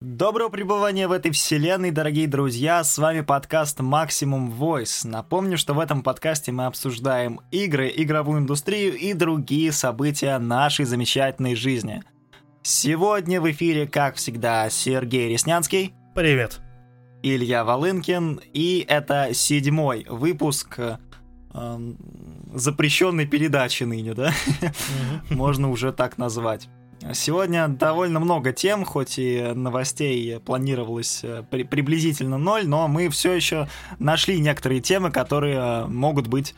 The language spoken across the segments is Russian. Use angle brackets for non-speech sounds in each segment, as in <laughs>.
Доброго пребывания в этой вселенной, дорогие друзья! С вами подкаст Maximum Voice. Напомню, что в этом подкасте мы обсуждаем игры, игровую индустрию и другие события нашей замечательной жизни. Сегодня в эфире, как всегда, Сергей Реснянский. Привет. Илья Волынкин. И это седьмой выпуск э, запрещенной передачи ныне, да? <laughs> Можно уже так назвать. Сегодня довольно много тем, хоть и новостей планировалось э, при приблизительно ноль, но мы все еще нашли некоторые темы, которые э, могут быть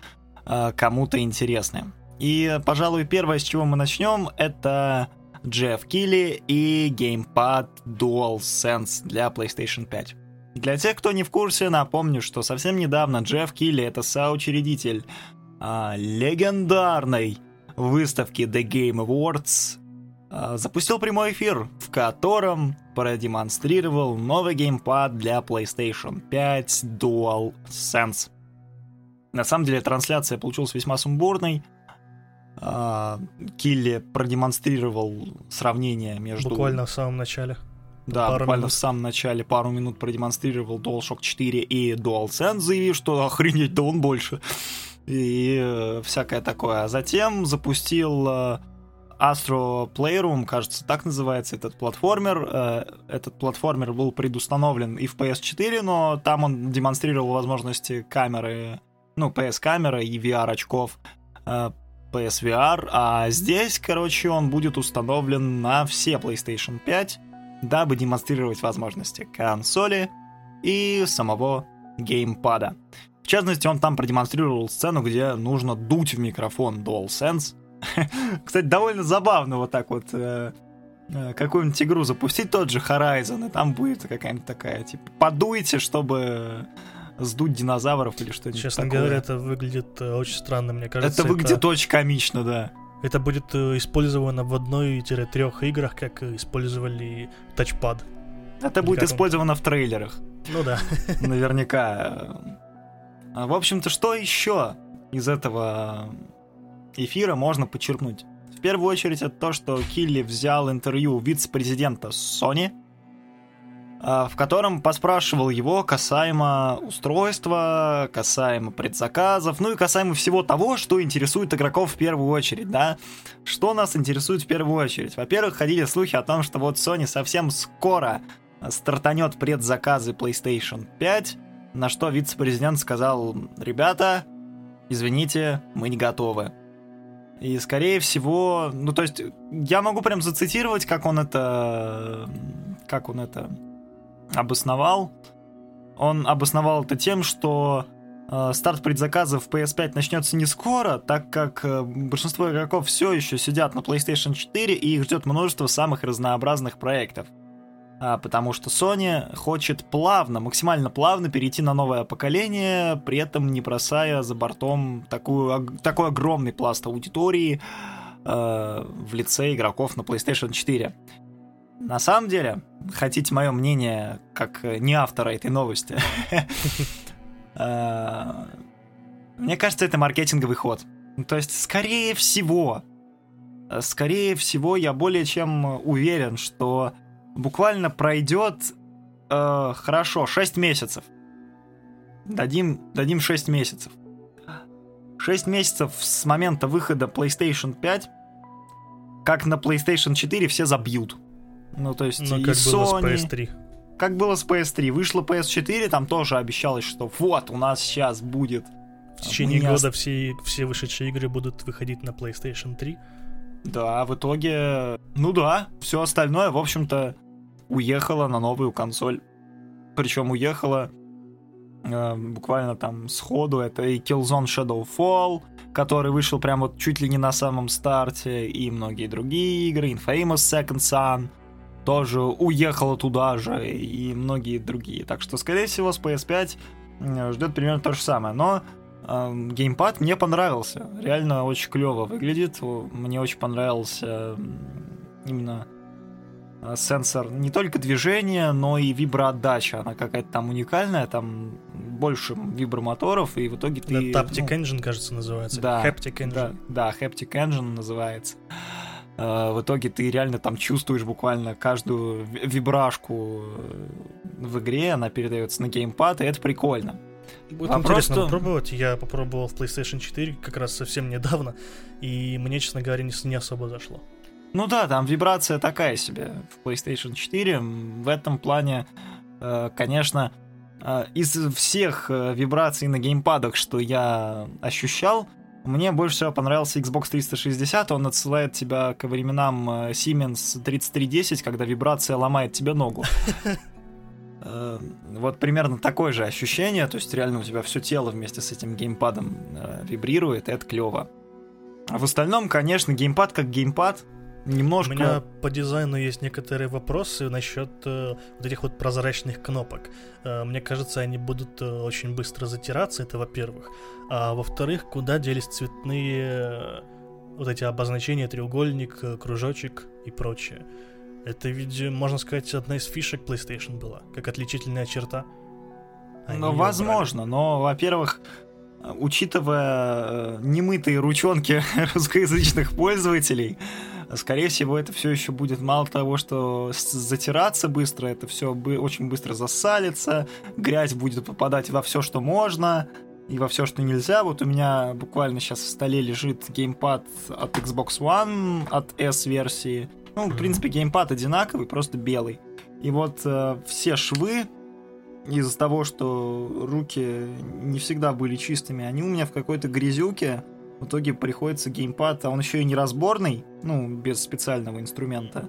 э, кому-то интересны. И, пожалуй, первое, с чего мы начнем, это Джефф Килли и геймпад DualSense для PlayStation 5. Для тех, кто не в курсе, напомню, что совсем недавно Джефф Килли — это соучредитель а, легендарной выставки The Game Awards запустил прямой эфир, в котором продемонстрировал новый геймпад для PlayStation 5 DualSense. На самом деле трансляция получилась весьма сумбурной. А, Килли продемонстрировал сравнение между... Буквально в самом начале. Да, пару буквально минут. в самом начале пару минут продемонстрировал DualShock 4 и DualSense, заявив, что охренеть, да он больше. И э, всякое такое. А затем запустил э, Astro Playroom, кажется, так называется этот платформер. Э, этот платформер был предустановлен и в PS4, но там он демонстрировал возможности камеры, ну, PS-камеры и VR-очков э, PSVR, а здесь, короче, он будет установлен на все PlayStation 5, дабы демонстрировать возможности консоли и самого геймпада. В частности, он там продемонстрировал сцену, где нужно дуть в микрофон DualSense, <laughs> Кстати, довольно забавно вот так вот э, э, какую-нибудь игру запустить, тот же Horizon, и там будет какая-нибудь такая, типа, подуйте, чтобы сдуть динозавров или что-нибудь Честно такое. говоря, это выглядит э, очень странно, мне кажется. Это выглядит это... очень комично, да. Это будет использовано в одной-трех играх, как использовали тачпад. Это будет использовано в трейлерах. Ну да. Наверняка. А, в общем-то, что еще из этого эфира можно подчеркнуть? В первую очередь это то, что Килли взял интервью вице-президента Sony, а, в котором поспрашивал его касаемо устройства, касаемо предзаказов, ну и касаемо всего того, что интересует игроков в первую очередь, да? Что нас интересует в первую очередь? Во-первых, ходили слухи о том, что вот Sony совсем скоро стартанет предзаказы PlayStation 5, на что вице-президент сказал, ребята, извините, мы не готовы. И, скорее всего, ну, то есть, я могу прям зацитировать, как он это... Как он это обосновал. Он обосновал это тем, что э, старт предзаказов в PS5 начнется не скоро, так как э, большинство игроков все еще сидят на PlayStation 4 и их ждет множество самых разнообразных проектов потому что Sony хочет плавно, максимально плавно перейти на новое поколение, при этом не бросая за бортом такую, такой огромный пласт аудитории э, в лице игроков на PlayStation 4. На самом деле, хотите мое мнение, как не автора этой новости, <laughs> э, мне кажется, это маркетинговый ход. То есть, скорее всего, скорее всего, я более чем уверен, что буквально пройдет э, хорошо 6 месяцев. Дадим, дадим 6 месяцев. 6 месяцев с момента выхода PlayStation 5, как на PlayStation 4 все забьют. Ну, то есть ну, и как Sony... было с PS3. Как было с PS3. Вышла PS4, там тоже обещалось, что вот, у нас сейчас будет... В течение года все, все вышедшие игры будут выходить на PlayStation 3. Да, в итоге, ну да, все остальное, в общем-то, уехало на новую консоль. Причем уехала э, буквально там сходу. Это и Killzone Shadowfall, который вышел прям вот чуть ли не на самом старте, и многие другие игры, Infamous Second Son тоже уехала туда же, и многие другие. Так что, скорее всего, с PS5 э, ждет примерно то же самое. Но геймпад мне понравился. Реально очень клево выглядит. Мне очень понравился именно Э, сенсор не только движения, но и виброотдача. Она какая-то там уникальная, там больше вибромоторов, и в итоге ты... Taptic ну, Engine, кажется, называется. Да, Haptic Engine. Да, да, Haptic Engine называется. Э, в итоге ты реально там чувствуешь буквально каждую вибрашку э, в игре, она передается на геймпад, и это прикольно. Будет Вопрос интересно что... попробовать. Я попробовал в PlayStation 4 как раз совсем недавно, и мне, честно говоря, не, не особо зашло. Ну да, там вибрация такая себе в PlayStation 4. В этом плане, э, конечно, из всех вибраций на геймпадах, что я ощущал, мне больше всего понравился Xbox 360, он отсылает тебя к временам э, Siemens 3310, когда вибрация ломает тебе ногу. <laughs> Э, вот примерно такое же ощущение, то есть реально у тебя все тело вместе с этим геймпадом э, вибрирует, это клево. А в остальном, конечно, геймпад как геймпад, немножко... У меня по дизайну есть некоторые вопросы насчет э, вот этих вот прозрачных кнопок. Э, мне кажется, они будут э, очень быстро затираться, это во-первых. А во-вторых, куда делись цветные э, вот эти обозначения, треугольник, э, кружочек и прочее. Это ведь, можно сказать, одна из фишек PlayStation была, как отличительная черта. ну, возможно, убрали. но, во-первых, учитывая э, немытые ручонки <laughs> русскоязычных пользователей, скорее всего, это все еще будет мало того, что затираться быстро, это все очень быстро засалится, грязь будет попадать во все, что можно, и во все, что нельзя. Вот у меня буквально сейчас в столе лежит геймпад от Xbox One, от S-версии. Ну, в принципе, геймпад одинаковый, просто белый. И вот э, все швы из-за того, что руки не всегда были чистыми, они у меня в какой-то грязюке. В итоге приходится геймпад, а он еще и не разборный, ну, без специального инструмента.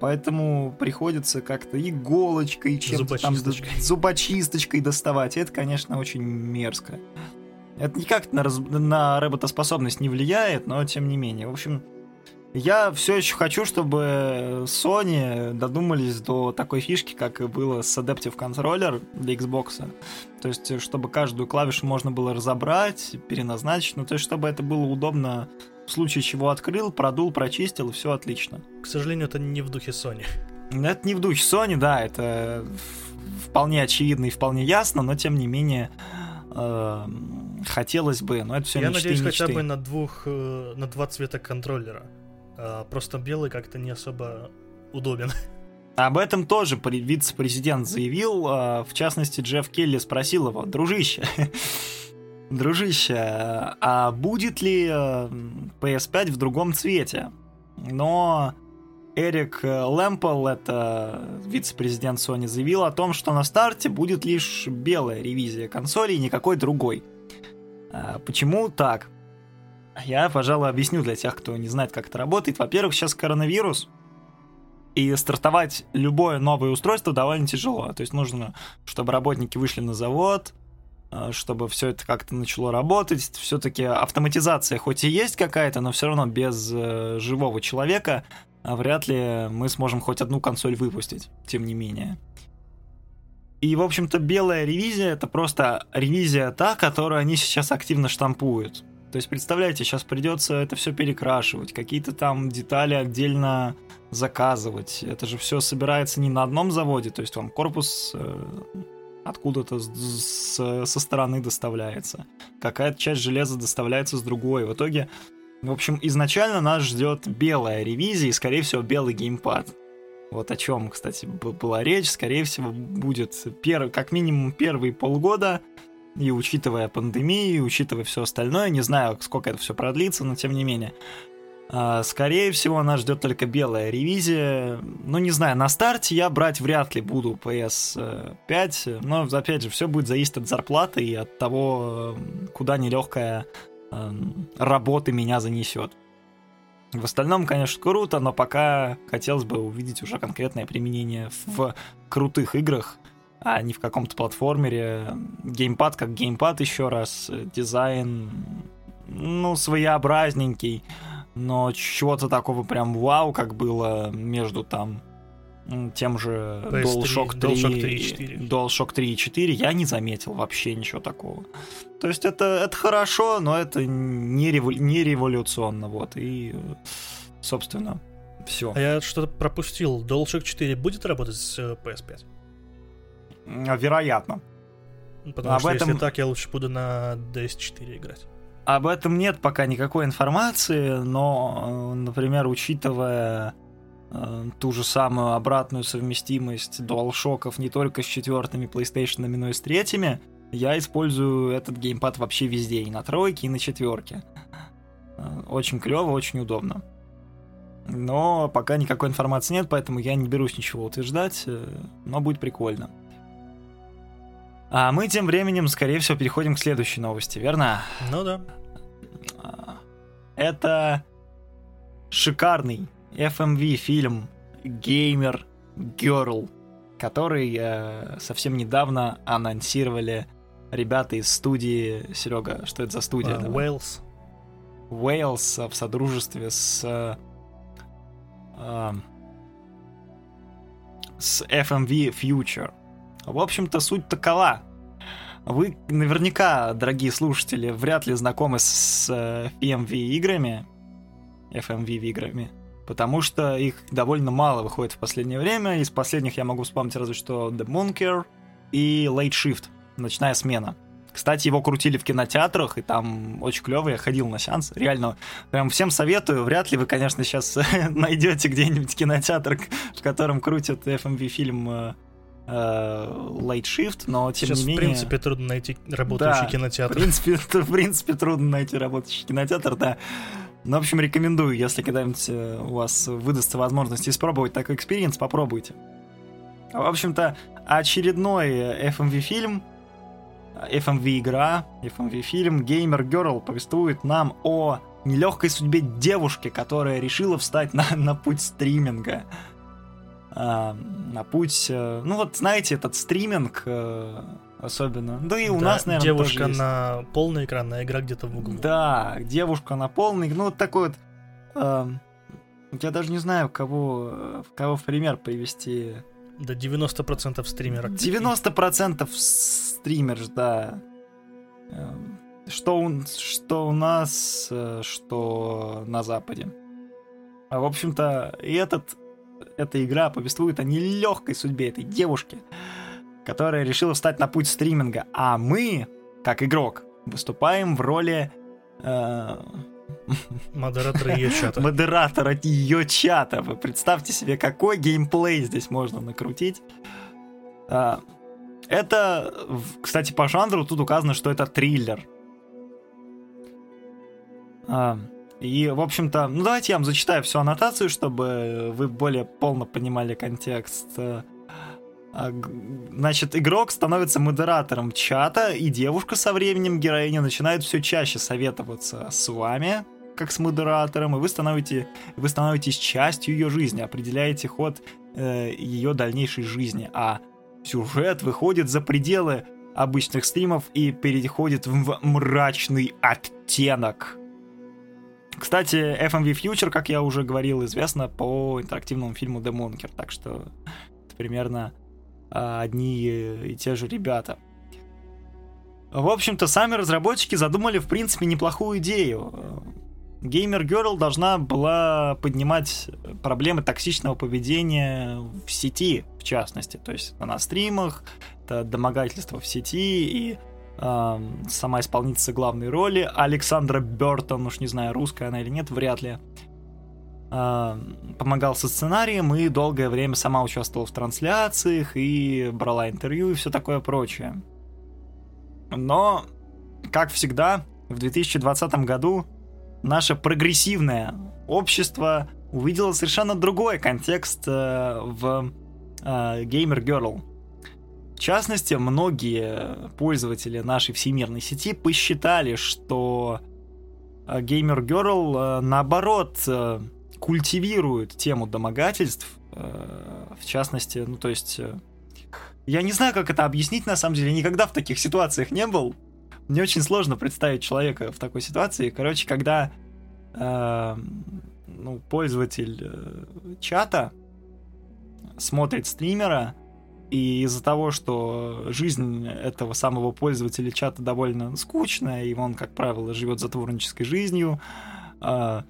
Поэтому приходится как-то иголочкой, чем-то там зубочисточкой доставать. И это, конечно, очень мерзко. Это никак на, раз... на работоспособность не влияет, но тем не менее. В общем, я все еще хочу, чтобы Sony додумались до такой фишки, как и было с Adaptive Controller для Xbox. То есть, чтобы каждую клавишу можно было разобрать, переназначить. Ну, то есть, чтобы это было удобно в случае чего открыл, продул, прочистил, и все отлично. К сожалению, это не в духе Sony. Это не в духе Sony, да, это вполне очевидно и вполне ясно, но тем не менее э, хотелось бы, но это все Я мечты, надеюсь, мечты. хотя бы на двух, э, на два цвета контроллера. А, просто белый как-то не особо удобен. <laughs> Об этом тоже вице-президент заявил. А, в частности, Джефф Келли спросил его, дружище, <laughs> дружище, а будет ли PS5 э, в другом цвете? Но Эрик Лэмпл, это вице-президент Sony, заявил о том, что на старте будет лишь белая ревизия консоли и никакой другой. Почему так? Я, пожалуй, объясню для тех, кто не знает, как это работает. Во-первых, сейчас коронавирус, и стартовать любое новое устройство довольно тяжело. То есть нужно, чтобы работники вышли на завод, э, чтобы все это как-то начало работать. Все-таки автоматизация хоть и есть какая-то, но все равно без э, живого человека а вряд ли мы сможем хоть одну консоль выпустить, тем не менее. И, в общем-то, белая ревизия — это просто ревизия та, которую они сейчас активно штампуют. То есть, представляете, сейчас придется это все перекрашивать, какие-то там детали отдельно заказывать. Это же все собирается не на одном заводе, то есть вам корпус э, откуда-то со стороны доставляется. Какая-то часть железа доставляется с другой. В итоге, в общем, изначально нас ждет белая ревизия и, скорее всего, белый геймпад. Вот о чем, кстати, была речь. Скорее всего, будет пер... как минимум первые полгода и учитывая пандемию, и учитывая все остальное, не знаю, сколько это все продлится, но тем не менее. А, скорее всего, нас ждет только белая ревизия. Ну, не знаю, на старте я брать вряд ли буду PS5, но, опять же, все будет зависеть от зарплаты и от того, куда нелегкая эм, работа меня занесет. В остальном, конечно, круто, но пока хотелось бы увидеть уже конкретное применение в крутых играх, а не в каком-то платформере. Геймпад как геймпад еще раз, дизайн, ну, своеобразненький, но чего-то такого прям вау, как было между там тем же PS3, DualShock 3, DualShock 3 и 4. DualShock 3 и 4 я не заметил вообще ничего такого. То есть это, это хорошо, но это не, револю, не революционно, вот, и, собственно, все. А я что-то пропустил. DualShock 4 будет работать с PS5? Вероятно. Потому Об что этом... если так, я лучше буду на DS4 играть. об этом нет пока никакой информации, но, например, учитывая ту же самую обратную совместимость DualShock'ов не только с четвертыми PlayStation, но и с третьими, я использую этот геймпад вообще везде, и на тройке, и на четверке. Очень клево, очень удобно. Но пока никакой информации нет, поэтому я не берусь ничего утверждать, э, но будет прикольно. А мы тем временем, скорее всего, переходим к следующей новости, верно? Ну да. А, это шикарный FMV фильм Gamer Girl, который э, совсем недавно анонсировали ребята из студии... Серега, что это за студия? Uh, Wales. Wales в содружестве с с FMV Future. В общем-то, суть такова. Вы наверняка, дорогие слушатели, вряд ли знакомы с FMV играми, FMV играми, потому что их довольно мало выходит в последнее время. Из последних я могу вспомнить разве что The Moonker и Late Shift, ночная смена. Кстати, его крутили в кинотеатрах, и там очень клево, я ходил на сеанс. Реально, прям всем советую. Вряд ли вы, конечно, сейчас <laughs> найдете где-нибудь кинотеатр, в котором крутят FMV фильм э, э, Late Shift, но тем Сейчас, не менее... в принципе, трудно найти работающий Да, кинотеатр. В принципе, <laughs> в принципе, трудно найти работающий кинотеатр, да. Ну, в общем, рекомендую, если когда-нибудь э, у вас выдастся возможность испробовать такой experience, попробуйте. В общем-то, очередной FMV-фильм, FMV-игра, FMV-фильм Gamer Girl повествует нам о нелегкой судьбе девушки, которая решила встать на, <laughs> на путь стриминга. А, на путь... э, Ну вот, знаете, этот стриминг э, особенно. Да и у Да, нас, наверное, Девушка тоже есть. на полный экран, а игра где-то в углу. Да, девушка на полный, ну вот такой вот. эм, я даже не знаю, кого, э, кого в пример привести. Да 90% стримеров. 90% стримерш, да. Эм, Что у, что у нас, э, что на Западе. А, в общем-то, и этот, эта игра повествует о нелегкой судьбе этой девушки, которая решила встать на путь стриминга. А мы, как игрок, выступаем в роли э, Модератор ее чата. <laughs> модератора ее чата. Вы представьте себе, какой геймплей здесь можно накрутить. А, Это, кстати, по жанру тут указано, что это триллер. И, в общем-то, ну давайте я вам зачитаю всю аннотацию, чтобы вы более полно понимали контекст. А, Значит, игрок становится модератором чата, и девушка со временем героиня начинает все чаще советоваться с вами, как с модератором, и вы, становите, вы становитесь частью ее жизни, определяете ход э, ее дальнейшей жизни, а сюжет выходит за пределы обычных стримов и переходит в мрачный оттенок. Кстати, FMV Future, как я уже говорил, известно по интерактивному фильму The Monker, так что это примерно а, одни и те же ребята. В общем-то, сами разработчики задумали, в принципе, неплохую идею. Gamer Girl должна была поднимать проблемы токсичного поведения в сети, в частности. То есть на стримах, это домогательство в сети и сама исполнительница главной роли Александра Бертон, уж не знаю, русская она или нет, вряд ли, помогал со сценарием и долгое время сама участвовала в трансляциях и брала интервью и все такое прочее. Но, как всегда, в 2020 году наше прогрессивное общество увидело совершенно другой контекст э, в э, Gamer Girl. В частности, многие пользователи нашей всемирной сети посчитали, что э, Gamer Girl э, наоборот э, культивирует тему домогательств, в частности, ну то есть... я не знаю, как это объяснить, на самом деле, я никогда в таких ситуациях не был. Мне очень сложно представить человека в такой ситуации. Короче, когда э, ну, пользователь э, чата смотрит стримера, и из-за того, что жизнь этого самого пользователя чата довольно скучная, и он, как правило, живет затворнической жизнью, э,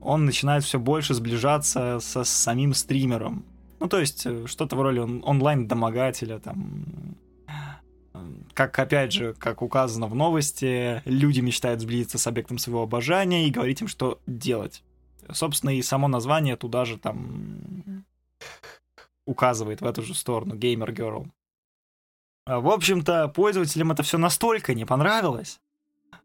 он начинает все больше сближаться со самим стримером. Ну, то есть, э, что-то в роли он- онлайн-домогателя, там, как, опять же, как указано в новости, люди мечтают сблизиться с объектом своего обожания и говорить им, что делать. Собственно, и само название туда же там указывает в эту же сторону, Gamer Girl. А, в общем-то, пользователям это все настолько не понравилось,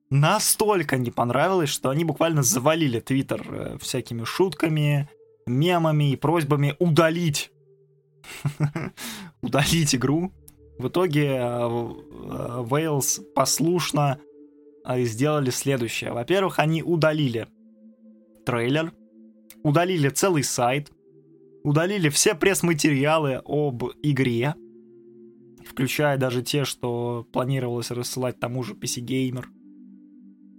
настолько не понравилось, что они буквально завалили Твиттер э, всякими шутками, мемами и просьбами удалить <laughs> удалить игру. В итоге Вейлс э, послушно э, сделали следующее. Во-первых, они удалили трейлер, удалили целый сайт, удалили все пресс-материалы об игре, включая даже те, что планировалось рассылать тому же PC Gamer.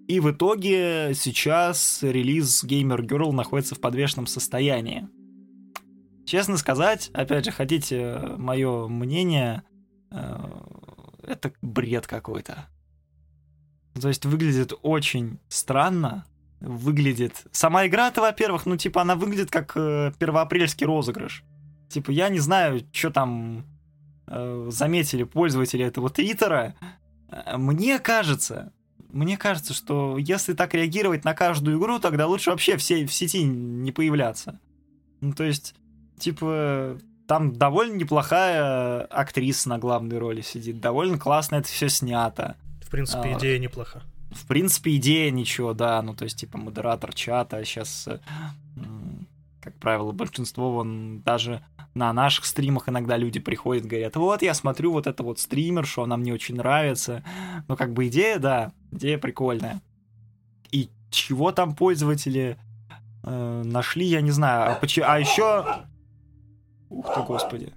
И в итоге сейчас релиз Gamer Girl находится в подвешенном состоянии. Честно сказать, опять же, хотите мое мнение, э, это бред какой-то. То есть выглядит очень странно, выглядит... Сама игра-то, во-первых, ну, типа, она выглядит как э, первоапрельский розыгрыш. Типа, я не знаю, что там э, заметили пользователи этого твиттера. Э, мне кажется, мне кажется, что если так реагировать на каждую игру, тогда лучше вообще все в сети не появляться. Ну, то есть, типа, там довольно неплохая актриса на главной роли сидит, довольно классно это все снято. В принципе, а, идея неплоха в принципе, идея ничего, да, ну, то есть, типа, модератор чата, сейчас, э, как правило, большинство, он даже на наших стримах иногда люди приходят, говорят, вот, я смотрю вот это вот стример, что она мне очень нравится, ну, как бы идея, да, идея прикольная. И чего там пользователи э, нашли, я не знаю, а, поч... а еще... Ух ты, господи.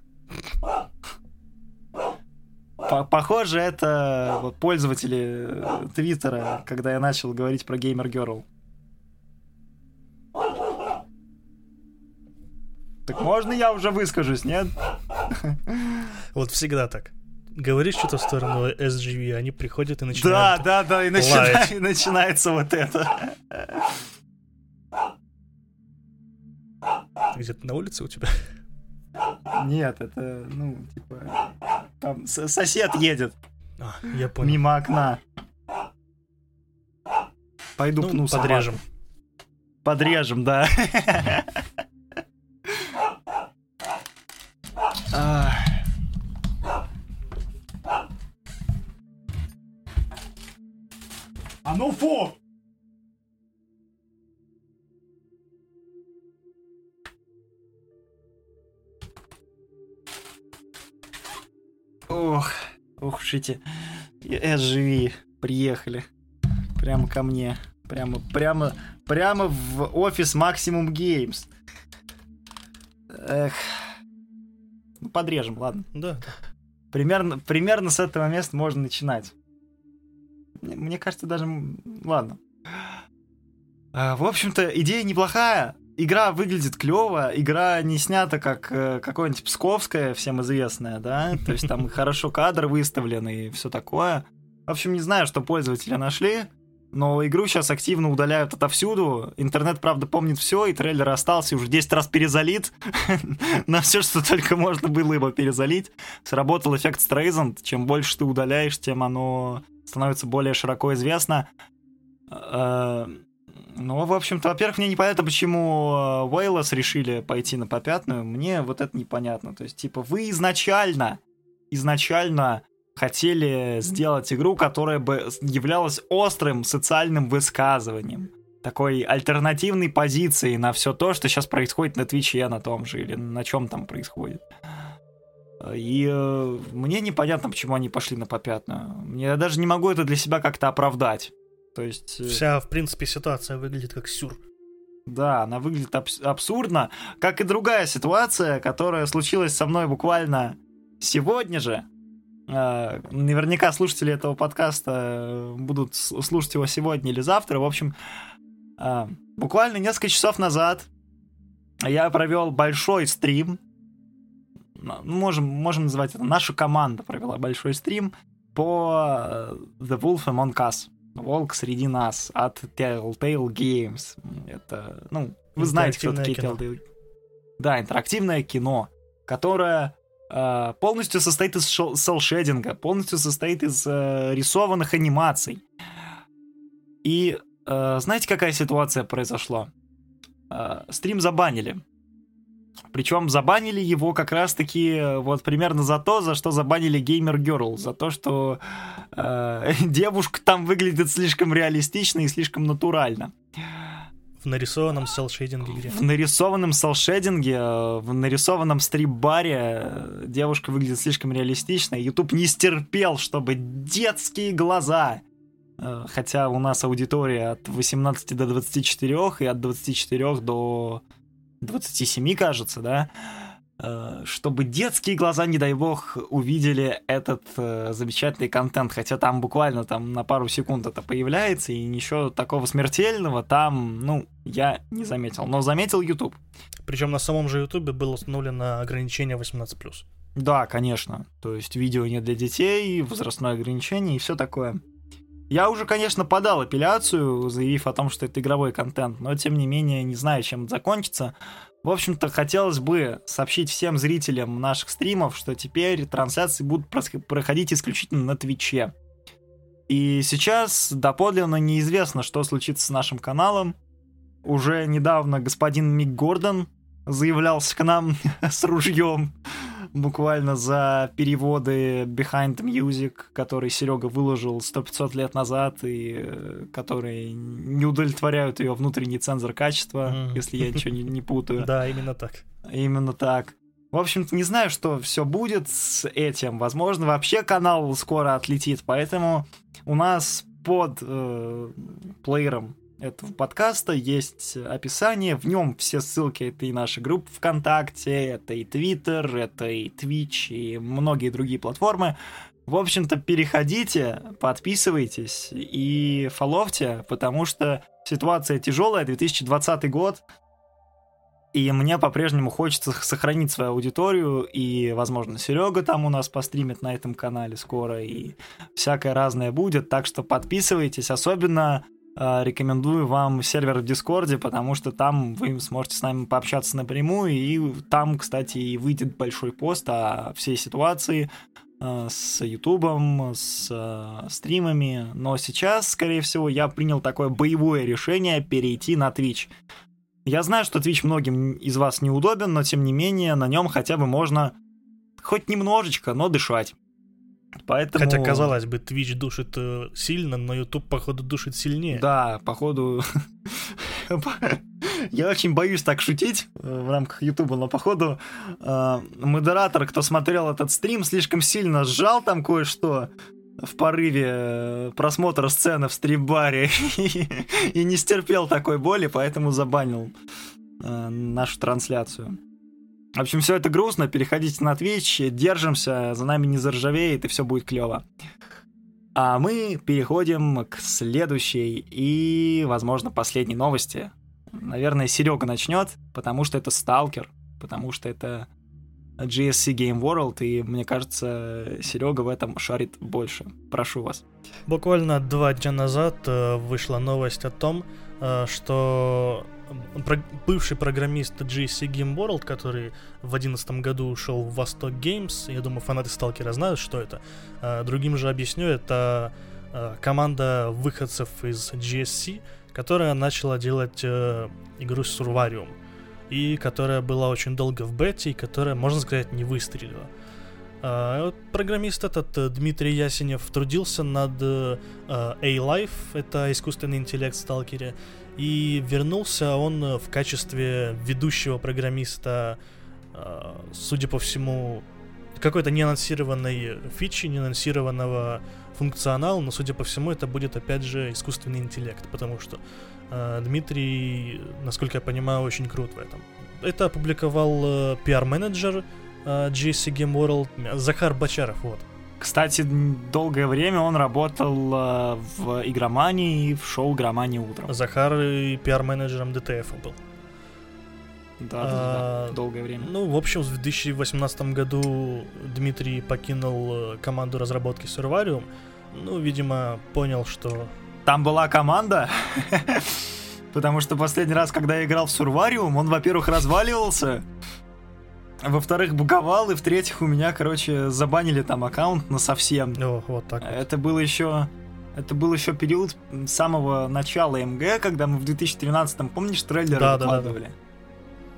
Похоже, это пользователи э, Твиттера, когда я начал говорить про Gamer Girl. Так можно я уже выскажусь, нет? Вот всегда так. Говоришь что-то в сторону SGV, они приходят и начинают... Да, да, да, и, начина... и <laughs> начинается вот это. Где-то на улице у тебя? Нет, это, ну, типа, там сосед едет. А, я понял. Мимо окна. Пойду ну, пну подрежем. Собаку. Подрежем, да. <laughs> шите. живи, приехали. Прямо ко мне. Прямо, прямо, прямо в офис Maximum Games. Эх. Ну, подрежем, ладно. Да. Примерно, примерно с этого места можно начинать. Мне, мне кажется, даже... Ладно. А, в общем-то, идея неплохая игра выглядит клево, игра не снята как э, какое-нибудь Псковская, всем известная, да, то есть там хорошо кадры выставлены и все такое. В общем, не знаю, что пользователи нашли, но игру сейчас активно удаляют отовсюду. Интернет, правда, помнит все, и трейлер остался уже 10 раз перезалит <laughs> на все, что только можно было его перезалить. Сработал эффект Стрейзанд. Чем больше ты удаляешь, тем оно становится более широко известно. Ну, в общем-то, во-первых, мне непонятно, почему Уэйлос решили пойти на попятную. Мне вот это непонятно. То есть, типа, вы изначально, изначально хотели сделать игру, которая бы являлась острым социальным высказыванием. Такой альтернативной позицией на все то, что сейчас происходит на Твиче на том же, или на чем там происходит. И э, мне непонятно, почему они пошли на попятную. Я даже не могу это для себя как-то оправдать. То есть... Э, Вся, в принципе, ситуация выглядит как сюр. Да, она выглядит абс- абсурдно, как и другая ситуация, которая случилась со мной буквально сегодня же. Э, наверняка слушатели этого подкаста э, будут слушать его сегодня или завтра. В общем, буквально несколько часов назад я провел большой стрим. Можем, можем назвать это. Наша команда провела большой стрим по The Wolf Among Us. Волк среди нас от Telltale Games. Это, ну, вы знаете, кто такие кино. Telltale. Да, интерактивное кино, которое э, полностью состоит из селшединга, полностью состоит из э, рисованных анимаций. И э, знаете, какая ситуация произошла? Э, стрим забанили. Причем забанили его как раз-таки э, вот примерно за то, за что забанили Gamer Girl, за то, что э, <laughs> девушка там выглядит слишком реалистично и слишком натурально. В нарисованном селшейдинге где? В нарисованном селшейдинге, э, в нарисованном стрип-баре э, девушка выглядит слишком реалистично. YouTube не стерпел, чтобы детские глаза Хотя у нас аудитория от 18 до 24 и от 24 до 27, кажется, да, э, чтобы детские глаза, не дай бог, увидели этот э, замечательный контент, хотя там буквально там на пару секунд это появляется, и ничего такого смертельного там, ну, я не заметил, но заметил YouTube. Причем на самом же YouTube было установлено ограничение 18+. Да, конечно, то есть видео не для детей, возрастное ограничение и все такое. Я уже, конечно, подал апелляцию, заявив о том, что это игровой контент, но тем не менее не знаю, чем это закончится. В общем-то, хотелось бы сообщить всем зрителям наших стримов, что теперь трансляции будут проходить исключительно на Твиче. И сейчас доподлинно неизвестно, что случится с нашим каналом. Уже недавно господин Мик Гордон заявлялся к нам <laughs> с ружьем буквально за переводы Behind Music, который Серега выложил 100-500 лет назад, и э, которые не удовлетворяют ее внутренний цензор качества, mm. если я ничего не, не путаю. Да, именно так. Именно так. В общем-то, не знаю, что все будет с этим. Возможно, вообще канал скоро отлетит, поэтому у нас под э, плеером этого подкаста есть описание, в нем все ссылки, это и наша группа ВКонтакте, это и Твиттер, это и Twitch, и многие другие платформы. В общем-то, переходите, подписывайтесь и фоловьте, потому что ситуация тяжелая, 2020 год, и мне по-прежнему хочется сохранить свою аудиторию, и, возможно, Серега там у нас постримит на этом канале скоро, и всякое разное будет, так что подписывайтесь, особенно рекомендую вам сервер в Дискорде, потому что там вы сможете с нами пообщаться напрямую, и там, кстати, и выйдет большой пост о всей ситуации э, с Ютубом, с э, стримами, но сейчас, скорее всего, я принял такое боевое решение перейти на Twitch. Я знаю, что Twitch многим из вас неудобен, но тем не менее на нем хотя бы можно хоть немножечко, но дышать. Поэтому... Хотя, казалось бы, Twitch душит э, сильно, но YouTube, походу, душит сильнее. Да, походу... <laughs> Я очень боюсь так шутить э, в рамках YouTube, но походу э, модератор, кто смотрел этот стрим, слишком сильно сжал там кое-что в порыве э, просмотра сцены в стримбаре <laughs> и не стерпел такой боли, поэтому забанил э, нашу трансляцию. В общем, все это грустно. Переходите на Twitch, держимся, за нами не заржавеет, и все будет клево. А мы переходим к следующей и, возможно, последней новости. Наверное, Серега начнет, потому что это Сталкер, потому что это GSC Game World, и мне кажется, Серега в этом шарит больше. Прошу вас. Буквально два дня назад э, вышла новость о том, э, что про, бывший программист GSC Game World, который в 2011 году ушел в Восток Games, я думаю, фанаты Сталкера знают, что это. А, другим же объясню, это а, команда выходцев из GSC, которая начала делать а, игру Survarium, и которая была очень долго в бете, и которая, можно сказать, не выстрелила. Uh, программист этот э, Дмитрий Ясенев трудился над uh, A-Life, это искусственный интеллект в сталкере, и вернулся он э, в качестве ведущего программиста, э, судя по всему, какой-то неанонсированной фичи, неанонсированного функционала, но, судя по всему, это будет, опять же, искусственный интеллект, потому что э, Дмитрий, насколько я понимаю, очень крут в этом. Это опубликовал пиар-менеджер GSC Game World Захар Бачаров, вот. Кстати, долгое время он работал э, в игромании и в шоу «Игромания утром». Захар и пиар-менеджером ДТФ был. Да, а, да, долгое время. Ну, в общем, в 2018 году Дмитрий покинул э, команду разработки Survarium. Ну, видимо, понял, что... Там была команда? <laughs> Потому что последний раз, когда я играл в Survarium, он, во-первых, разваливался, во-вторых, буговал, и в-третьих, у меня, короче, забанили там аккаунт на совсем. О, вот так вот. Это было еще... Это был еще период самого начала МГ, когда мы в 2013-м, помнишь, трейлеры Да, да, да, выкладывали?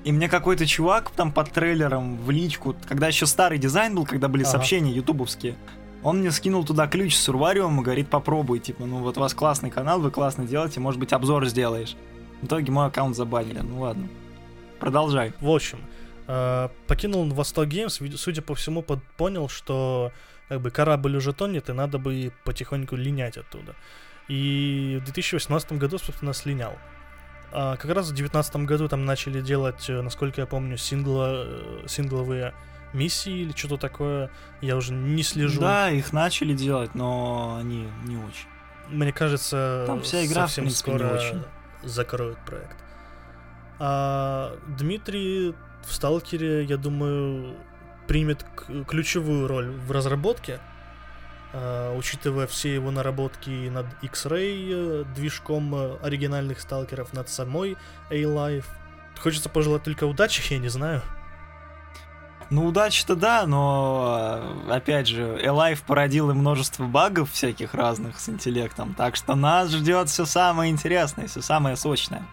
И мне какой-то чувак там под трейлером в личку, когда еще старый дизайн был, когда были Ага. сообщения ютубовские, он мне скинул туда ключ с Урвариум и говорит, попробуй, типа, ну вот у вас классный канал, вы классно делаете, может быть, обзор сделаешь. В итоге мой аккаунт забанили, ну ладно. Продолжай. В общем, э, покинул Восток Геймс, судя по всему, под- понял, что как бы корабль уже тонет, и надо бы потихоньку линять оттуда. И в 2018 году, собственно, слинял. А как раз в 2019 году там начали делать, э, насколько я помню, сингло, э, сингловые миссии или что-то такое. Я уже не слежу. Да, их начали делать, но они не очень. Мне кажется, Там вся игра, в совсем принципе, не скоро очень. закроют проект. А Дмитрий в Сталкере, я думаю, примет ключевую роль в разработке, а, учитывая все его наработки над X-Ray, э, движком э, оригинальных сталкеров, над самой A-Life. Хочется пожелать только удачи, я не знаю. Ну, удачи-то да, но, э, опять же, Alive и множество багов всяких разных с интеллектом, так что нас ждет все самое интересное, все самое сочное.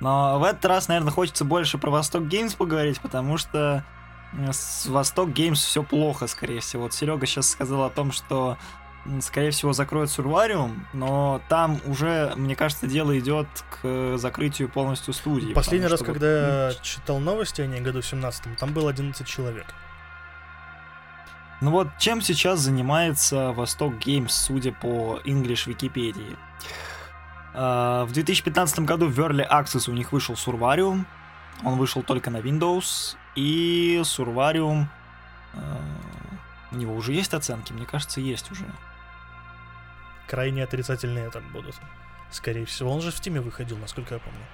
Но в этот раз, наверное, хочется больше про Восток Games поговорить, потому что э, с Восток Games все плохо, скорее всего. Вот Серега сейчас сказал о том, что скорее всего закроют Сурвариум, но там уже, мне кажется, дело идет к закрытию полностью студии. Последний раз, вот, когда я читал новости о ней году 17 там было 11 человек. Ну вот, чем сейчас занимается Восток Games, судя по English Википедии? А, В 2015 году в Early Access у них вышел Сурвариум. Он вышел только на Windows. И Сурвариум... а, У него уже есть оценки? Мне кажется, есть уже. крайне отрицательные там будут. Скорее всего, он же в Стиме выходил, насколько я помню.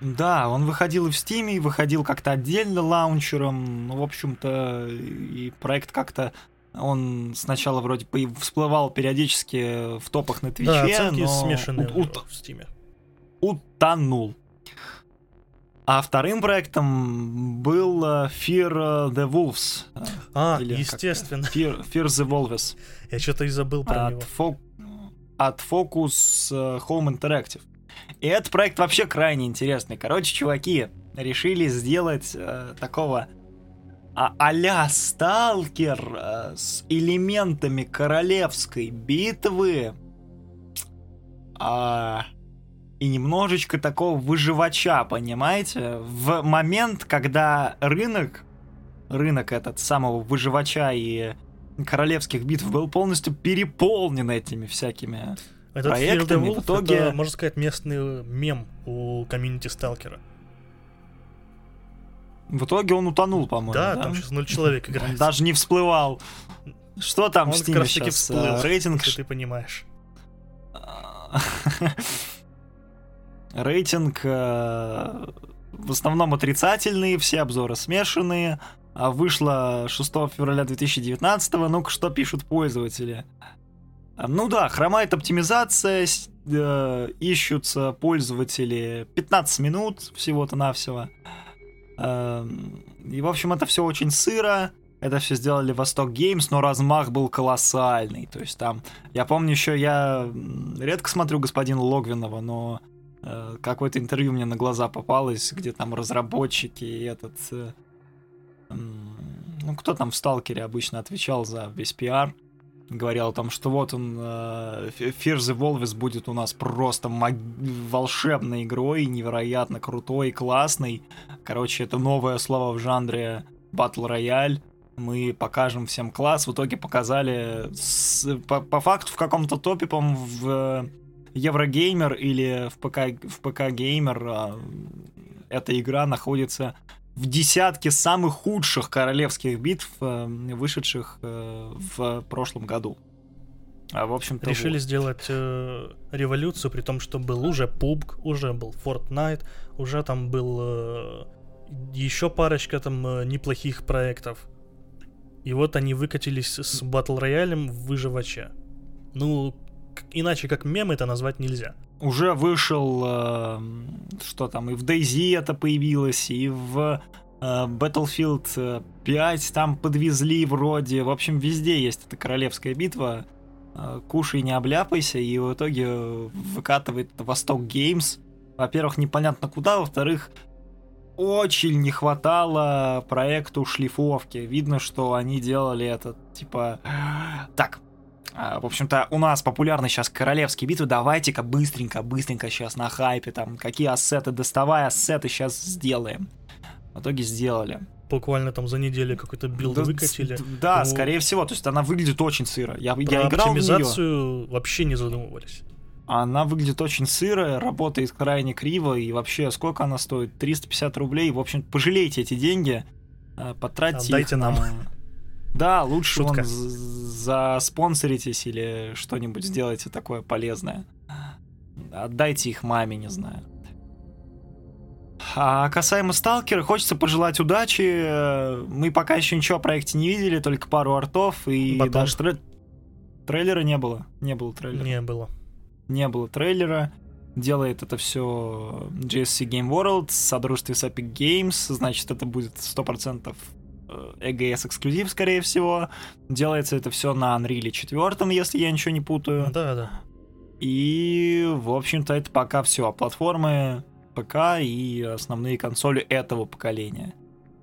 Да, он выходил и в Steam, и выходил как-то отдельно лаунчером. Ну, в общем-то, и проект как-то... Он сначала вроде бы всплывал периодически в топах на Твиче, да, оценки но смешанные ут- него в Стиме. утонул. А вторым проектом был э, Fear the Wolves. э, А, или естественно. Fear, Fear the Wolves. Я что-то и забыл про него. От, Fo- от Focus э, Home Interactive. И этот проект вообще крайне интересный. Короче, чуваки решили сделать э, такого а-ля сталкер э, с элементами королевской битвы. А, и немножечко такого выживача, понимаете? В момент, когда рынок, рынок этот самого выживача и королевских битв был полностью переполнен этими всякими. Этот Fear the проектами, Wolf в итоге- это, можно сказать, местный мем у комьюнити Сталкера. В итоге он утонул, по-моему. Да, да? там сейчас ноль человек играет. даже не всплывал. Что там Он в Steam сейчас? всплыл, Рейтинг ты понимаешь. <laughs> Рейтинг э, в основном отрицательный, все обзоры смешанные. А вышло 6 февраля 2019. Ну-ка, что пишут пользователи? А, Ну да, хромает оптимизация, э, ищутся пользователи 15 минут всего-то навсего. Эм, И, в общем, это все очень сыро. Это все сделали Восток Геймс, но размах был колоссальный. То есть там, я помню еще, я редко смотрю господина Логвинова, но э, какое-то интервью мне на глаза попалось, где там разработчики и этот... э, м, ну, кто там в Сталкере обычно отвечал за весь пиар, говорил о том, что вот он, э, Fear the Wolves будет у нас просто маг- волшебной игрой, невероятно крутой, классной. Короче, это новое слово в жанре Battle Royale. Мы покажем всем класс. В итоге показали с- по, по факту в каком-то топе, по в э, Еврогеймер или в ПК, в ПК Геймер а, эта игра находится в десятке самых худших королевских битв, э, вышедших э, в прошлом году. А, в общем-то, Решили вот. сделать э, революцию, при том, что был уже PUBG, уже был Fortnite, уже там был э, еще парочка там э, неплохих проектов. И вот они выкатились с Battle Royale в выживача. Ну, к- иначе как мем это назвать нельзя. Уже вышел, э, что там, и в DayZ это появилось, и в э, Battlefield 5 там подвезли вроде. В общем, везде есть эта королевская битва. Э, кушай, не обляпайся, и в итоге выкатывает Восток Games. Во-первых, непонятно куда, во-вторых, очень не хватало проекту шлифовки. Видно, что они делали это, типа... Так, в общем-то, у нас популярны сейчас королевские битвы. Давайте-ка быстренько, быстренько сейчас на хайпе там, какие ассеты, доставай ассеты, сейчас сделаем. В итоге сделали. Буквально там за неделю какой-то билд да, выкатили. Да, ну, скорее всего. То есть она выглядит очень сыро. Я, я играл оптимизацию в нее. вообще не задумывались. Она выглядит очень сырая, работает крайне криво, и вообще, сколько она стоит? 350 рублей. В общем, пожалейте эти деньги, э, потратьте Отдайте их нам. На... <laughs> Да, лучше Шутка. вон заспонсоритесь или что-нибудь сделайте такое полезное. Отдайте их маме, не знаю. А касаемо Сталкера, хочется пожелать удачи. Мы пока еще ничего о проекте не видели, только пару артов и Батон. даже трей... трейлера не было. Не было трейлера. Не было. Не было трейлера. Делает это все GSC Game World в содружестве с Epic Games, значит, это будет 100% EGS эксклюзив, скорее всего. Делается это все на Unreal 4, если я ничего не путаю. Да, да. И, в общем-то, это пока все. Платформы ПК и основные консоли этого поколения.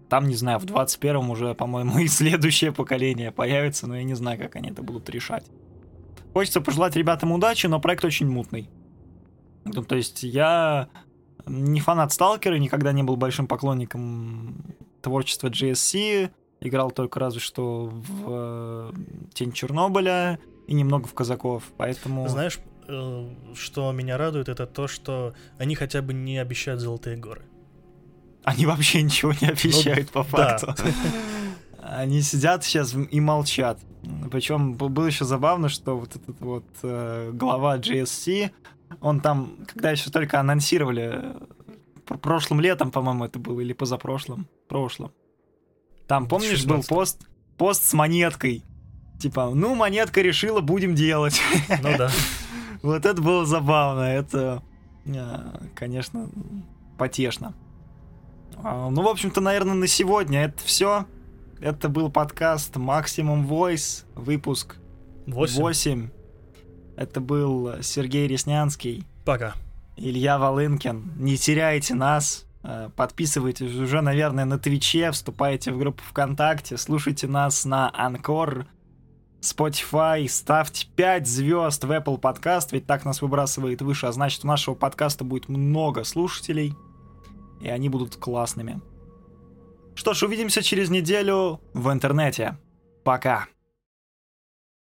Там, не знаю, в 21-м уже, по-моему, <laughs> и следующее поколение появится, но я не знаю, как они это будут решать. Хочется пожелать ребятам удачи, но проект очень мутный. Ну, то есть я не фанат Сталкера, никогда не был большим поклонником творчества GSC, играл только разве что в э, Тень Чернобыля и немного в Казаков, поэтому... Знаешь, э, что меня радует, это то, что они хотя бы не обещают золотые горы. Они вообще ничего не обещают ну, по факту. Да. Они сидят сейчас и молчат. Причем было еще забавно, что вот этот вот э, глава GSC, он там, когда еще только анонсировали прошлым летом, по-моему, это было, или позапрошлым, прошлым. Там, помнишь, был пост, пост с монеткой. Типа, ну, монетка решила, будем делать. Ну да. <laughs> Вот это было забавно, это, а, конечно, потешно. А, ну, в общем-то, наверное, на сегодня это все. Это был подкаст Maximum Voice, выпуск 8. 8. Это был Сергей Реснянский. Пока. Илья Волынкин. Не теряйте нас. Э, подписывайтесь уже, наверное, на Твиче, вступайте в группу ВКонтакте, слушайте нас на Анкор, Spotify, ставьте 5 звезд в Apple Podcast, ведь так нас выбрасывает выше, а значит у нашего подкаста будет много слушателей, и они будут классными. Что ж, увидимся через неделю в интернете. Пока.